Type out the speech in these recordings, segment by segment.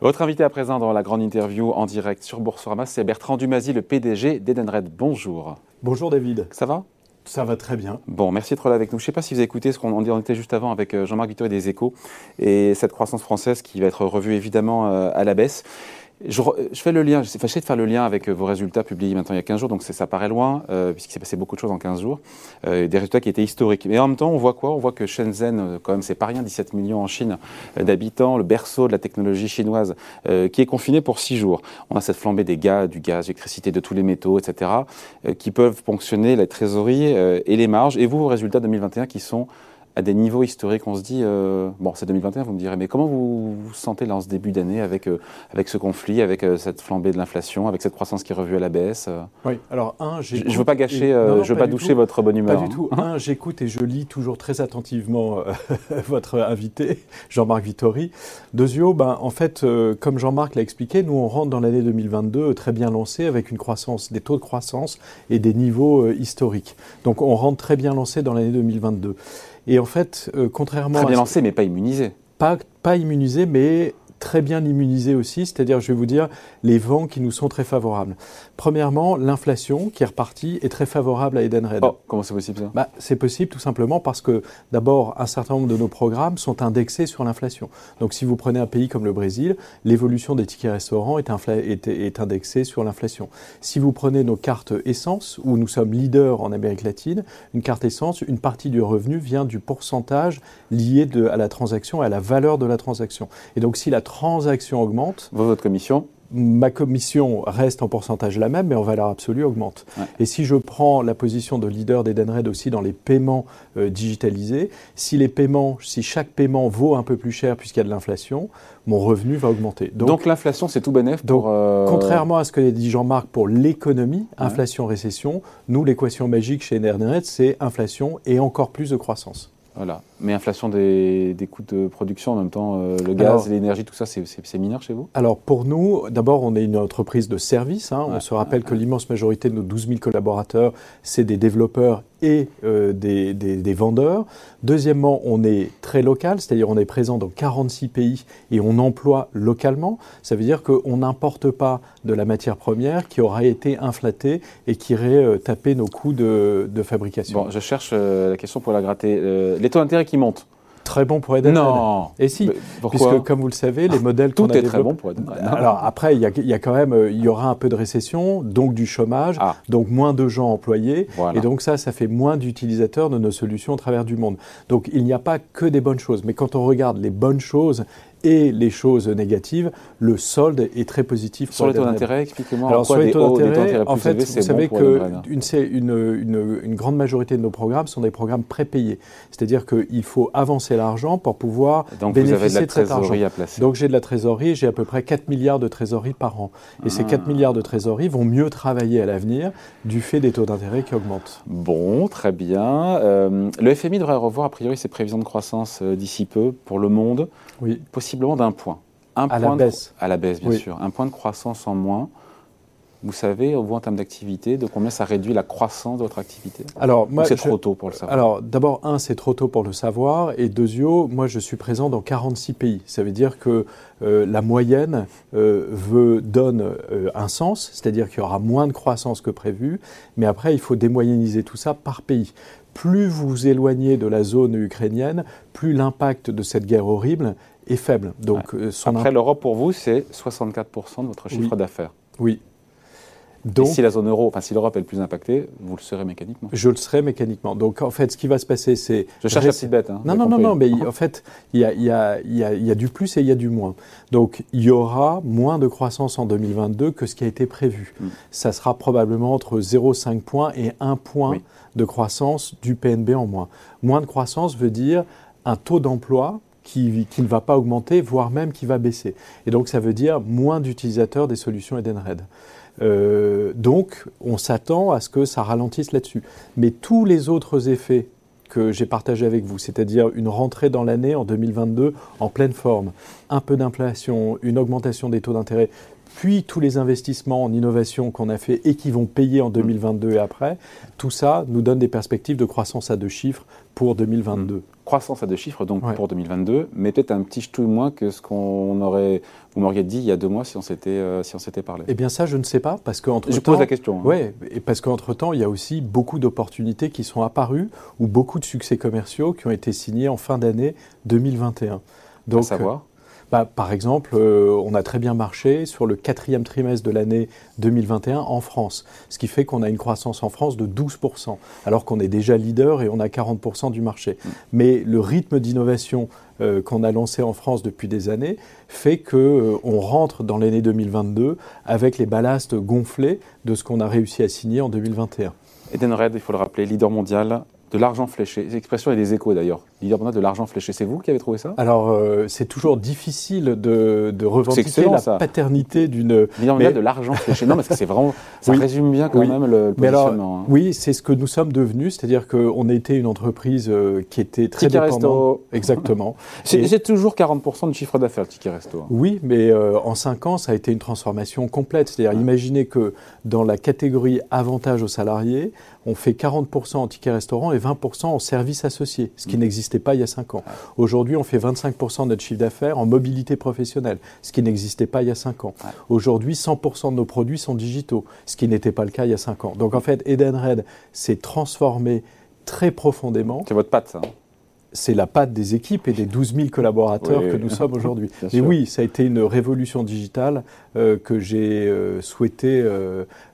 Votre invité à présent dans la grande interview en direct sur Boursorama, c'est Bertrand Dumazy, le PDG d'Edenred. Bonjour. Bonjour David. Ça va? Ça va très bien. Bon, merci d'être là avec nous. Je ne sais pas si vous écouté ce qu'on était juste avant avec euh, Jean-Marc Vittori des Échos et cette croissance française qui va être revue évidemment euh, à la baisse. Je, fais le lien, je fâché de faire le lien avec euh, vos résultats publiés maintenant il y a 15 jours, donc ça paraît loin, euh, puisqu'il s'est passé beaucoup de choses en 15 jours, euh, des résultats qui étaient historiques. Mais en même temps, on voit quoi? On voit que Shenzhen, quand même, c'est pas rien, 17 millions en Chine d'habitants, le berceau de la technologie chinoise, qui est confiné pour 6 jours. On a cette flambée des gaz, du gaz, l'électricité, de tous les métaux, etc., qui peuvent ponctionner la trésorerie et les marges. Et vous, vos résultats 2021 qui sont à des niveaux historiques. On se dit, euh, bon, c'est 2021, vous me direz, mais comment vous vous sentez là en ce début d'année avec, euh, avec ce conflit, avec euh, cette flambée de l'inflation, avec cette croissance qui est revue à la baisse Oui, alors un, Je ne veux pas gâcher, je veux pas, doucher votre bonne humeur. Pas du tout. Un, j'écoute et je lis toujours très attentivement votre invité, Jean-Marc Vittori. Deuxièmement, ben, en fait, comme Jean-Marc l'a expliqué, nous on rentre dans l'année 2022 très bien lancé avec une croissance, des taux de croissance et des niveaux historiques. Donc on rentre très bien lancé dans l'année 2022. Et en fait, euh, contrairement. Très bien lancé, mais pas immunisé. Pas, pas immunisé, mais très bien immunisé aussi, c'est-à-dire, je vais vous dire, les vents qui nous sont très favorables. Premièrement, l'inflation qui est repartie est très favorable à Edenred. Oh, comment c'est possible ça? Bah, C'est possible tout simplement parce que, d'abord, un certain nombre de nos programmes sont indexés sur l'inflation. Donc, si vous prenez un pays comme le Brésil, l'évolution des tickets restaurants est, est, est indexée sur l'inflation. Si vous prenez nos cartes essence, où nous sommes leaders en Amérique latine, une carte essence, une partie du revenu vient du pourcentage lié de, à la transaction et à la valeur de la transaction. Et donc, si la transaction augmente. Votre commission ma commission reste en pourcentage la même, mais en valeur absolue augmente. Et si je prends la position de leader d'Edenred aussi dans les paiements euh, digitalisés, si les paiements, si chaque paiement vaut un peu plus cher puisqu'il y a de l'inflation, mon revenu va augmenter. Donc, l'inflation, c'est tout bénéf pour... Euh, contrairement à ce que dit Jean-Marc pour l'économie, inflation-récession, nous, l'équation magique chez Edenred, c'est inflation et encore plus de croissance. Voilà. Mais inflation des, coûts de production en même temps, euh, le gaz, l'énergie, tout ça, c'est mineur chez vous? Alors pour nous, d'abord, on est une entreprise de service. Hein. on se rappelle que l'immense majorité de nos 12 000 collaborateurs, c'est des développeurs et euh, des, des, vendeurs. Deuxièmement, on est très local, c'est-à-dire on est présent dans 46 pays et on emploie localement. Ça veut dire qu'on n'importe pas de la matière première qui aura été inflatée et qui irait euh, taper nos coûts de, de fabrication. Bon, je cherche la question pour la gratter. les taux d'intérêt qui monte. Très bon pour Edenred. Non. Et si, puisque comme vous le savez, les modèles tout est très bon pour Edenred. Alors après, il y, a, quand même, euh, il y aura un peu de récession, donc du chômage, ah. donc moins de gens employés, et donc ça, ça fait moins d'utilisateurs de nos solutions au travers du monde. Donc il n'y a pas que des bonnes choses, mais quand on regarde les bonnes choses et les choses négatives, le solde est très positif. Sur les taux d'intérêt, expliquez-moi. Alors, sur les taux d'intérêt, en fait, vous savez qu'une une, une, grande majorité de nos programmes sont des programmes prépayés. C'est-à-dire qu'il faut avancer l'argent pour pouvoir Donc bénéficier vous avez de, la de cet argent. À placer. Donc j'ai de la trésorerie, j'ai à peu près 4 milliards de trésorerie par an. Et ces 4 ah. milliards de trésorerie vont mieux travailler à l'avenir du fait des taux d'intérêt qui augmentent. Bon, très bien. Euh, le FMI devrait revoir a priori ses prévisions de croissance euh, d'ici peu pour le monde. Oui possiblement d'un point. Un à point la baisse. à la baisse, bien sûr. Un point de croissance en moins. Vous savez, vous, en termes d'activité, de combien ça réduit la croissance de votre activité? Alors, moi, c'est trop tôt pour le savoir? Alors, d'abord, un, c'est trop tôt pour le savoir, et deuxièmement, moi, je suis présent dans 46 pays. Ça veut dire que euh, la moyenne euh, veut, donne euh, un sens, c'est-à-dire qu'il y aura moins de croissance que prévu, mais après, il faut démoyenniser tout ça par pays plus vous vous éloignez de la zone ukrainienne, plus l'impact de cette guerre horrible est faible. Donc, euh, Après, l'Europe, pour vous, c'est 64% de votre chiffre d'affaires. Oui. Donc, Et si la zone euro, enfin si l'Europe est le plus impactée, vous le serez mécaniquement. Je le serai mécaniquement. Donc en fait, ce qui va se passer, c'est. Je cherche la petite bête. Hein, non, non, non, non, mais en fait, il y a, y, a, y, a, y a, du plus et il y a du moins. Donc il y aura moins de croissance en 2022 que ce qui a été prévu. Hmm. Ça sera probablement entre 0,5 points et 1 point de croissance du PNB en moins. Moins de croissance veut dire un taux d'emploi qui, ne va pas augmenter, voire même qui va baisser. Et donc ça veut dire moins d'utilisateurs des solutions Edenred. Euh, donc on s'attend à ce que ça ralentisse là-dessus. Mais tous les autres effets que j'ai partagés avec vous, c'est-à-dire une rentrée dans l'année en 2022 en pleine forme, un peu d'inflation, une augmentation des taux d'intérêt, puis tous les investissements en innovation qu'on a fait et qui vont payer en 2022 et après, tout ça nous donne des perspectives de croissance à deux chiffres pour 2022 croissance à deux chiffres donc pour 2022, mais peut-être un petit ch'touille moins que ce qu'on aurait, vous m'auriez dit il y a deux mois si on s'était euh, si on s'était parlé. Eh bien ça, je ne sais pas parce qu'entre je pose la question. Hein. Ouais, et parce qu'entre temps, il y a aussi beaucoup d'opportunités qui sont apparues ou beaucoup de succès commerciaux qui ont été signés en fin d'année 2021. Donc, à savoir bah, par exemple, euh, on a très bien marché sur le quatrième trimestre de l'année 2021 en France, ce qui fait qu'on a une croissance en France de 12%, alors qu'on est déjà leader et on a 40% du marché. Mm. Mais le rythme d'innovation euh, qu'on a lancé en France depuis des années fait qu'on euh, rentre dans l'année 2022 avec les ballastes gonflés de ce qu'on a réussi à signer en 2021. Edenred, il faut le rappeler, leader mondial de l'argent fléché. L'expression est des échos d'ailleurs. Leader de l'argent fléché, c'est vous qui avez trouvé ça? Alors, euh, c'est toujours difficile de, de revendiquer la paternité d'une. Leader mais... de l'argent fléché. Non, parce que c'est vraiment. Ça résume bien quand même le, positionnement. Hein. Oui, c'est ce que nous sommes devenus, c'est-à-dire qu'on a été une entreprise euh, qui était très Ticket Resto. Exactement. J'ai toujours 40% de chiffre d'affaires, le Ticket Resto. Oui, mais euh, en 5 ans, ça a été une transformation complète. C'est-à-dire, imaginez que dans la catégorie avantage aux salariés, on fait 40% en ticket restaurant et 20% en services associés, ce qui mm. N'existait pas il y a 5 ans. Aujourd'hui, on fait 25% de notre chiffre d'affaires en mobilité professionnelle, ce qui n'existait pas il y a 5 ans. Aujourd'hui, 100% de nos produits sont digitaux, ce qui n'était pas le cas il y a 5 ans. Donc en fait, Edenred s'est transformé très profondément. C'est votre patte, ça hein c'est la patte des équipes et des 12 000 collaborateurs que nous sommes aujourd'hui. Mais oui, ça a été une révolution digitale que j'ai euh, souhaité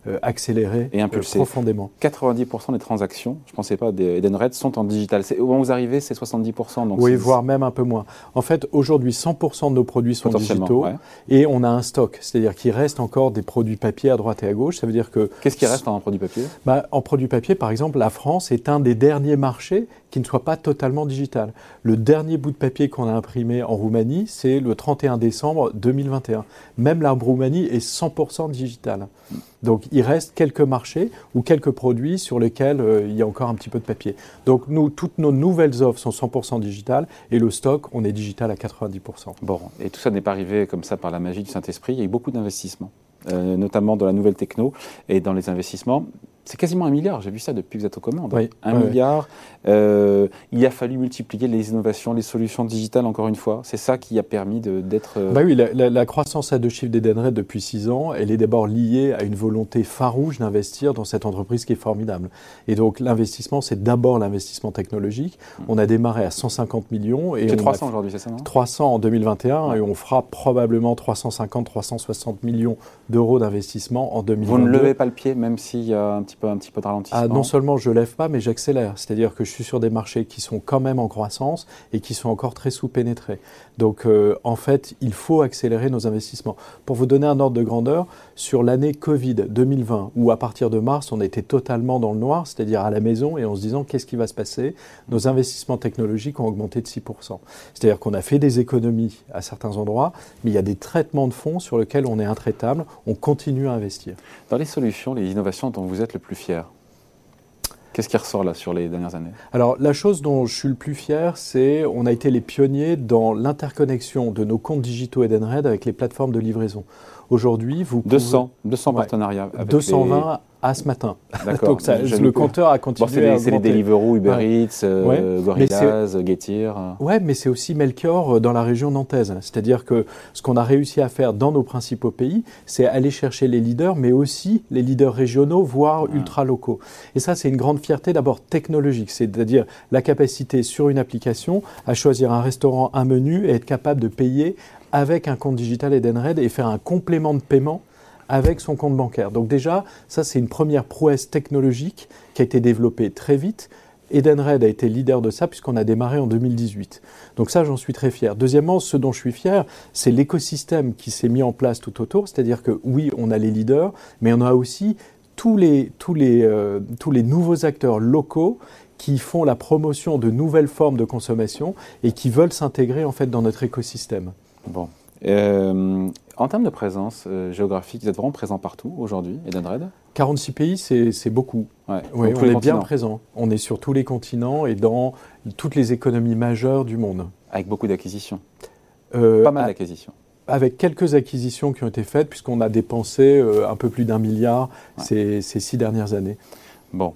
euh, accélérer et impulser. profondément. 90% des transactions, je ne pensais pas, d'Edenred sont en digital. Au moment où vous arrivez, c'est 70%. Donc oui, voire même un peu moins. En fait, aujourd'hui, 100% de nos produits sont digitaux et on a un stock. C'est-à-dire qu'il reste encore des produits papier à droite et à gauche. Ça veut dire que... Qu'est-ce qui reste en produits papier? Bah, En produits papier, par exemple, la France est un des derniers marchés qui ne soit pas totalement digital. Le dernier bout de papier qu'on a imprimé en Roumanie, c'est le 31 décembre 2021. Même la Roumanie est 100% digital. Donc il reste quelques marchés ou quelques produits sur lesquels euh, il y a encore un petit peu de papier. Donc nous, toutes nos nouvelles offres sont 100% digitales et le stock, on est digital à 90%. Bon, et tout ça n'est pas arrivé comme ça par la magie du Saint-Esprit. Il y a eu beaucoup d'investissements. Euh, notamment dans la nouvelle techno et dans les investissements c'est quasiment un milliard, j'ai vu ça depuis que vous êtes aux commandes. un milliard. Euh, il a fallu multiplier les innovations, les solutions digitales, encore une fois. C'est ça qui a permis d'être. Euh, bah oui, la, croissance à deux chiffres d'Edenred depuis six ans, elle est d'abord liée à une volonté farouche d'investir dans cette entreprise qui est formidable. Et donc l'investissement, c'est d'abord l'investissement technologique. Hmm. On a démarré à 150 millions. C'est 300 aujourd'hui, c'est ça 300 en 2021 et on fera probablement 350-360 millions d'euros d'investissement en 2022. Vous ne levez pas le pied, même s'il y a un petit un petit peu de ralentissement ah, Non seulement je ne lève pas, mais j'accélère. C'est-à-dire que je suis sur des marchés qui sont quand même en croissance et qui sont encore très sous-pénétrés. Donc euh, en fait, il faut accélérer nos investissements. Pour vous donner un ordre de grandeur, sur l'année Covid 2020, où à partir de mars, on était totalement dans le noir, c'est-à-dire à la maison et en se disant qu'est-ce qui va se passer, nos investissements technologiques ont augmenté de 6%. C'est-à-dire qu'on a fait des économies à certains endroits, mais il y a des traitements de fonds sur lesquels on est intraitable, on continue à investir. Dans les solutions, les innovations dont vous êtes le plus fier Qu'est-ce qui ressort là sur les dernières années? Alors la chose dont je suis le plus fier, c'est on a été les pionniers dans l'interconnexion de nos comptes digitaux Edenred avec les plateformes de livraison. Aujourd'hui, vous 200, 200 partenariats. Avec 220 à ce matin. Donc le compteur a continué bon, C'est les, Deliveroo, Uber Eats, euh, Gorillaz, Getir. Ouais, mais c'est aussi Melchior euh, dans la région nantaise. C'est-à-dire que ce qu'on a réussi à faire dans nos principaux pays, c'est aller chercher les leaders, mais aussi les leaders régionaux, voire ultra locaux. Et ça, c'est une grande fierté d'abord technologique, c'est-à-dire la capacité sur une application à choisir un restaurant, un menu et être capable de payer avec un compte digital Edenred et faire un complément de paiement avec son compte bancaire. Donc déjà, ça c'est une première prouesse technologique qui a été développée très vite. Edenred a été leader de ça puisqu'on a démarré en 2018. Donc ça, j'en suis très fier. Deuxièmement, ce dont je suis fier, c'est l'écosystème qui s'est mis en place tout autour. C'est-à-dire que oui, on a les leaders, mais on a aussi tous les, tous les, euh, tous les nouveaux acteurs locaux qui font la promotion de nouvelles formes de consommation et qui veulent s'intégrer en fait dans notre écosystème. Bon. Euh, en termes de présence euh, géographique, vous êtes vraiment présent partout aujourd'hui, Edenred? 46 pays, c'est beaucoup. Ouais, oui, on est bien présent. On est sur tous les continents et dans toutes les économies majeures du monde. Avec beaucoup d'acquisitions euh, Pas mal d'acquisitions. avec quelques acquisitions qui ont été faites, puisqu'on a dépensé un peu plus d'un milliard ces, six dernières années. Bon.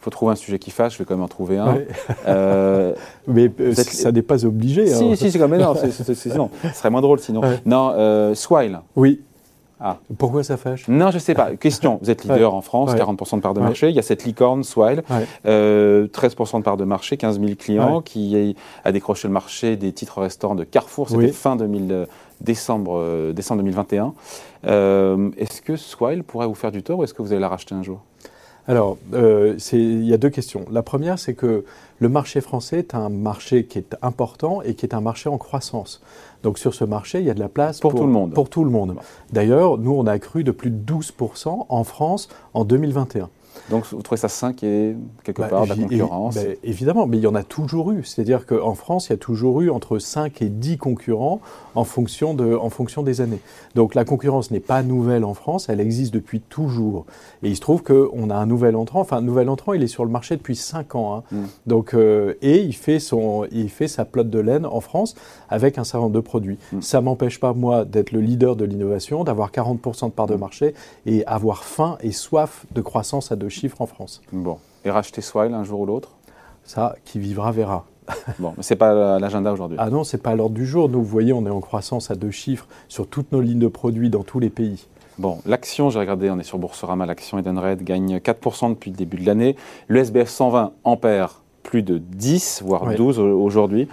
Il faut trouver un sujet qui fâche, je vais quand même en trouver un. mais ça n'est pas obligé. Si, hein. si, c'est quand même. Non, ce serait moins drôle sinon. Non, Swile. Oui. Ah. Pourquoi ça fâche? Non, je ne sais pas. Question, vous êtes leader en France, 40% de part de marché. Il y a cette licorne, Swile, 13% de part de marché, 15 000 clients, qui a décroché le marché des titres restaurants de Carrefour. C'était fin 2000, euh, décembre, euh, décembre 2021. Euh, est-ce que Swile pourrait vous faire du tort ou est-ce que vous allez la racheter un jour? Alors, euh, il y a deux questions. La première, c'est que le marché français est un marché qui est important et qui est un marché en croissance. Donc sur ce marché, il y a de la place pour, tout le monde. Pour tout le monde. D'ailleurs, nous, on a cru de plus de 12% en France en 2021. Donc vous trouvez ça sain qu'il y ait quelque bah, part de la concurrence bah, Évidemment, mais il y en a toujours eu. C'est-à-dire qu'en France, il y a toujours eu entre 5 et 10 concurrents en fonction, de, en fonction des années. Donc la concurrence n'est pas nouvelle en France, elle existe depuis toujours. Et il se trouve qu'on a un nouvel entrant, enfin un nouvel entrant, il est sur le marché depuis 5 ans. Hein. Mm. Donc, euh, et il fait, son, il fait sa plotte de laine en France avec un certain nombre de produits. Mm. Ça ne m'empêche pas, moi, d'être le leader de l'innovation, d'avoir 40% de part de mm. marché et avoir faim et soif de croissance à deux chiffres en France. Bon. Et racheter Swile un jour ou l'autre? Ça, qui vivra verra. bon, mais ce n'est pas l'agenda aujourd'hui. Ah non, ce n'est pas à l'ordre du jour. Nous, vous voyez, on est en croissance à deux chiffres sur toutes nos lignes de produits dans tous les pays. Bon, l'action, j'ai regardé, on est sur Boursorama, l'action Edenred gagne 4% depuis le début de l'année. Le SBF 120 ampère plus de 10, voire 12 aujourd'hui.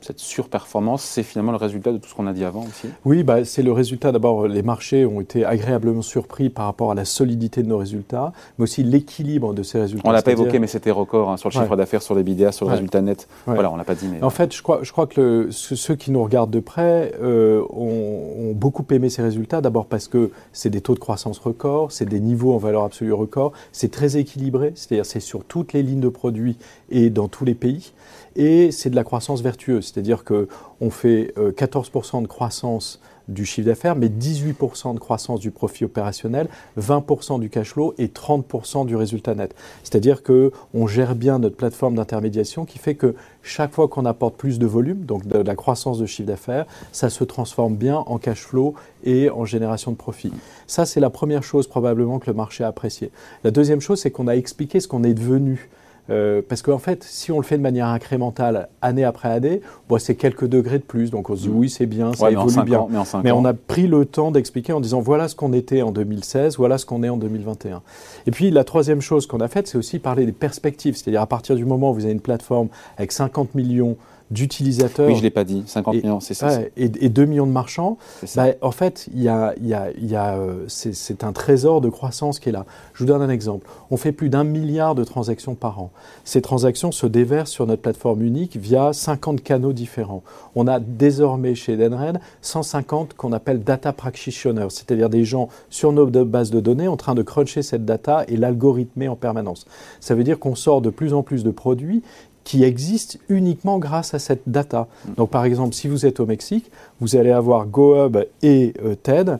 Cette surperformance, c'est finalement le résultat de tout ce qu'on a dit avant aussi Oui, bah, c'est le résultat. D'abord, les marchés ont été agréablement surpris par rapport à la solidité de nos résultats, mais aussi l'équilibre de ces résultats. On l'a pas évoqué, mais c'était record hein, sur le chiffre d'affaires, sur les BDA, sur le résultat net. Voilà, on l'a pas dit. En fait, je crois, je crois que ceux qui nous regardent de près euh, ont, beaucoup aimé ces résultats. D'abord parce que c'est des taux de croissance records, c'est des niveaux en valeur absolue record, c'est très équilibré, c'est-à-dire c'est sur toutes les lignes de produits et dans tous les pays. Et c'est de la croissance vertueuse, c'est-à-dire qu'on fait 14% euh, de croissance du chiffre d'affaires, mais 18% de croissance du profit opérationnel, 20% du cash flow et 30% du résultat net. C'est-à-dire qu'on gère bien notre plateforme d'intermédiation qui fait que chaque fois qu'on apporte plus de volume, donc de la croissance de chiffre d'affaires, ça se transforme bien en cash flow et en génération de profit. Ça, c'est la première chose probablement que le marché a apprécié. La deuxième chose, c'est qu'on a expliqué ce qu'on est devenu euh, parce qu'en fait, si on le fait de manière incrémentale, année après année, bon, c'est quelques degrés de plus. Donc on se dit oui, c'est bien, ça évolue bien. mais, on a pris le temps d'expliquer en disant voilà ce qu'on était en 2016, voilà ce qu'on est en 2021. Et puis la troisième chose qu'on a faite, c'est aussi parler des perspectives. C'est-à-dire à partir du moment où vous avez une plateforme avec 50 millions d'utilisateurs. Oui, je ne l'ai pas dit, 50 millions, c'est ça. et, et, 2 millions de marchands. Bah, en fait, y a, y a, y a, euh, c'est un trésor de croissance qui est là. Je vous donne un exemple. On fait plus d'un milliard de transactions par an. Ces transactions se déversent sur notre plateforme unique via 50 canaux différents. On a désormais chez Denred 150 qu'on appelle data practitioners, c'est-à-dire des gens sur nos bases de données en train de cruncher cette data et l'algorithmer en permanence. Ça veut dire qu'on sort de plus en plus de produits qui existent uniquement grâce à cette data. Donc par exemple, si vous êtes au Mexique, vous allez avoir GoHub et euh, TED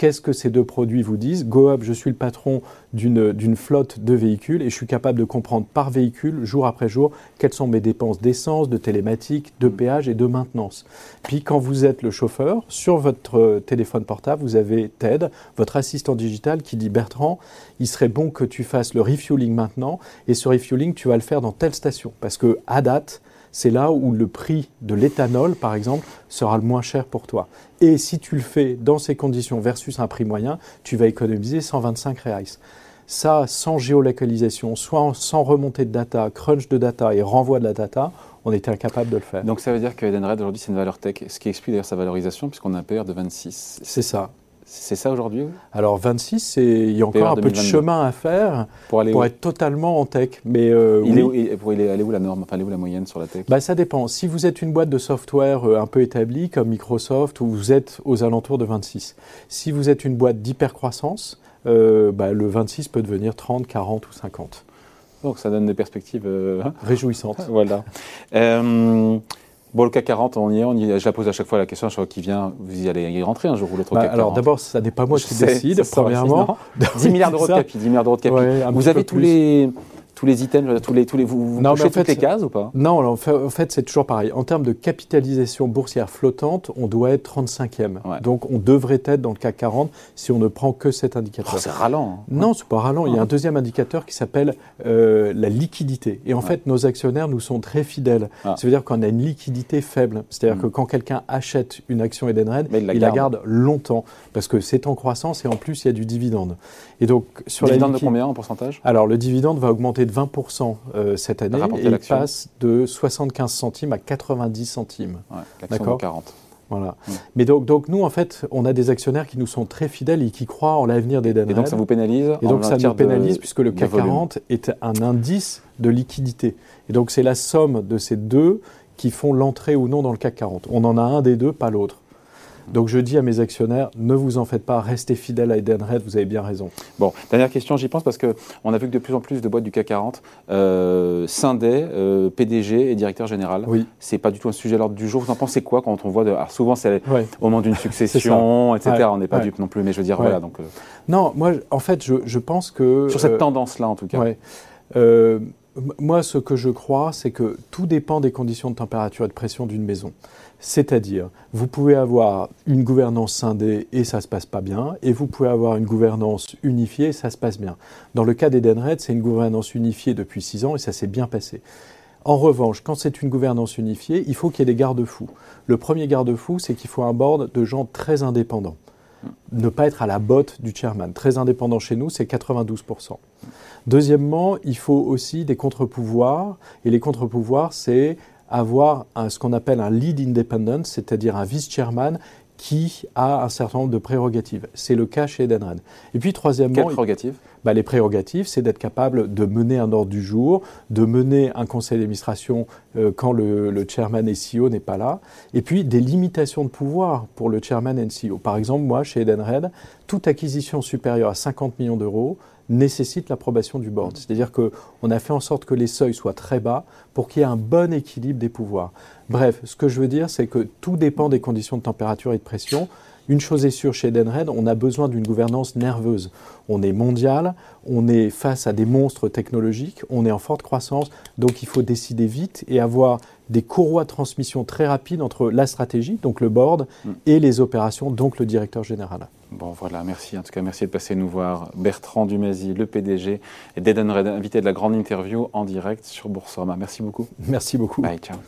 Qu'est-ce que ces deux produits vous disent? GoUp, je suis le patron d'une flotte de véhicules et je suis capable de comprendre par véhicule, jour après jour, quelles sont mes dépenses d'essence, de télématique, de péage et de maintenance. Puis quand vous êtes le chauffeur, sur votre euh, téléphone portable, vous avez TED, votre assistant digital, qui dit Bertrand, il serait bon que tu fasses le refueling maintenant et ce refueling, tu vas le faire dans telle station. Parce que à date, c'est là où le prix de l'éthanol, par exemple, sera le moins cher pour toi. Et si tu le fais dans ces conditions versus un prix moyen, tu vas économiser 125 reais. Ça, sans géolocalisation, soit sans remontée de data, crunch de data et renvoi de la data, on était incapable de le faire. Donc ça veut dire que Edenred aujourd'hui c'est une valeur tech, ce qui explique d'ailleurs sa valorisation puisqu'on a un PR de 26. C'est ça. C'est ça aujourd'hui Alors 26, il y a encore un peu de chemin à faire pour, aller être totalement en tech. Mais euh, il, est où, il est, où la norme? Enfin, elle est où la moyenne sur la tech? Bah, Ça dépend. Si vous êtes une boîte de software euh, un peu établie comme Microsoft, vous êtes aux alentours de 26. Si vous êtes une boîte d'hypercroissance, euh, bah, le 26 peut devenir 30, 40 ou 50. Donc ça donne des perspectives hein? Réjouissantes. voilà. Bon, le CAC 40, on y est, on y je la pose à chaque fois la question, je crois qu'il vient, vous y allez y rentrer un jour ou l'autre bah, Alors d'abord, ça n'est pas moi qui décide, premièrement. 10 milliards d'euros de capi, 10 milliards d'euros de capi. vous avez tous les, tous les items, tous les, tous les, vous, vous Non, mais en fait, toutes les cases ou pas? Non, en fait, en fait, c'est toujours pareil. En termes de capitalisation boursière flottante, on doit être 35e. Ouais. Donc on devrait être dans le CAC 40 si on ne prend que cet Oh, indicateur. C'est ralent. hein. Non, c'est pas ralent. Il y a un deuxième indicateur qui s'appelle euh, la liquidité. Et en Ouais. fait, nos actionnaires nous sont très fidèles. Ah. Ça veut dire qu'on a une liquidité faible. C'est-à-dire Mm. que quand quelqu'un achète une action Edenred, il la il la garde. longtemps parce que c'est en croissance et en plus il y a du dividende. Et donc sur Dividende la de liqui- combien en pourcentage? Alors, le dividende va augmenter de 20% euh, cette année et il passe de 75 centimes à 90 centimes. Ouais, D'accord. de 40. Voilà. Mm. Mais donc, donc, nous, en fait, on a des actionnaires qui nous sont très fidèles et qui croient en l'avenir d'Edenred. Et donc ça vous pénalise Et donc ça nous pénalise de- puisque le CAC volume. 40 est un indice de liquidité. Et donc c'est la somme de ces deux qui font l'entrée ou non dans le CAC 40. On en a un des deux, pas l'autre. Donc je dis à mes actionnaires, ne vous en faites pas, restez fidèles à Edenred, vous avez bien raison. Bon, dernière question, j'y pense parce que on a vu que de plus en plus de boîtes du CAC 40 euh, scindaient euh, PDG et directeur général. Oui. C'est pas du tout un sujet à l'ordre du jour. Vous en pensez quoi quand on voit de... Alors souvent c'est Ouais. au moment d'une succession, etc. Ouais. On n'est pas Ouais. dupe non plus, mais je veux dire voilà. Donc euh, Non, moi, en fait, je, je pense que... sur cette euh, tendance-là en tout cas. Moi, ce que je crois, c'est que tout dépend des conditions de température et de pression d'une maison. C'est-à-dire, vous pouvez avoir une gouvernance scindée et ça se passe pas bien, et vous pouvez avoir une gouvernance unifiée et ça se passe bien. Dans le cas d'Edenred, c'est une gouvernance unifiée depuis six ans et ça s'est bien passé. En revanche, quand c'est une gouvernance unifiée, il faut qu'il y ait des garde-fous. Le premier garde-fou, c'est qu'il faut un board de gens très indépendants. Ne pas être à la botte du chairman. Très indépendant chez nous, c'est 92%. Deuxièmement, il faut aussi des contre-pouvoirs. Et les contre-pouvoirs, c'est avoir ce qu'on appelle un lead independent, c'est-à-dire un vice-chairman qui a un certain nombre de prérogatives. C'est le cas chez Edenred. Et puis troisièmement, Quelle il- prérogative bah, les prérogatives, c'est d'être capable de mener un ordre du jour, de mener un conseil d'administration euh, quand le, chairman et CEO n'est pas là, et puis des limitations de pouvoir pour le chairman et CEO. Par exemple, moi, chez Edenred, toute acquisition supérieure à 50 millions d'euros nécessite l'approbation du board. C'est-à-dire qu'on a fait en sorte que les seuils soient très bas pour qu'il y ait un bon équilibre des pouvoirs. Bref, ce que je veux dire, c'est que tout dépend des conditions de température et de pression. Une chose est sûre chez Edenred, on a besoin d'une gouvernance nerveuse. On est mondial, on est face à des monstres technologiques, on est en forte croissance, donc il faut décider vite et avoir des courroies de transmission très rapides entre la stratégie, donc le board, Mm. et les opérations, donc le directeur général. Bon voilà, merci. En tout cas, merci de passer nous voir. Bertrand Dumazy, le PDG et d'Edenred, invité de la grande interview en direct sur Boursorama. Merci beaucoup. Merci beaucoup. Bye, ciao.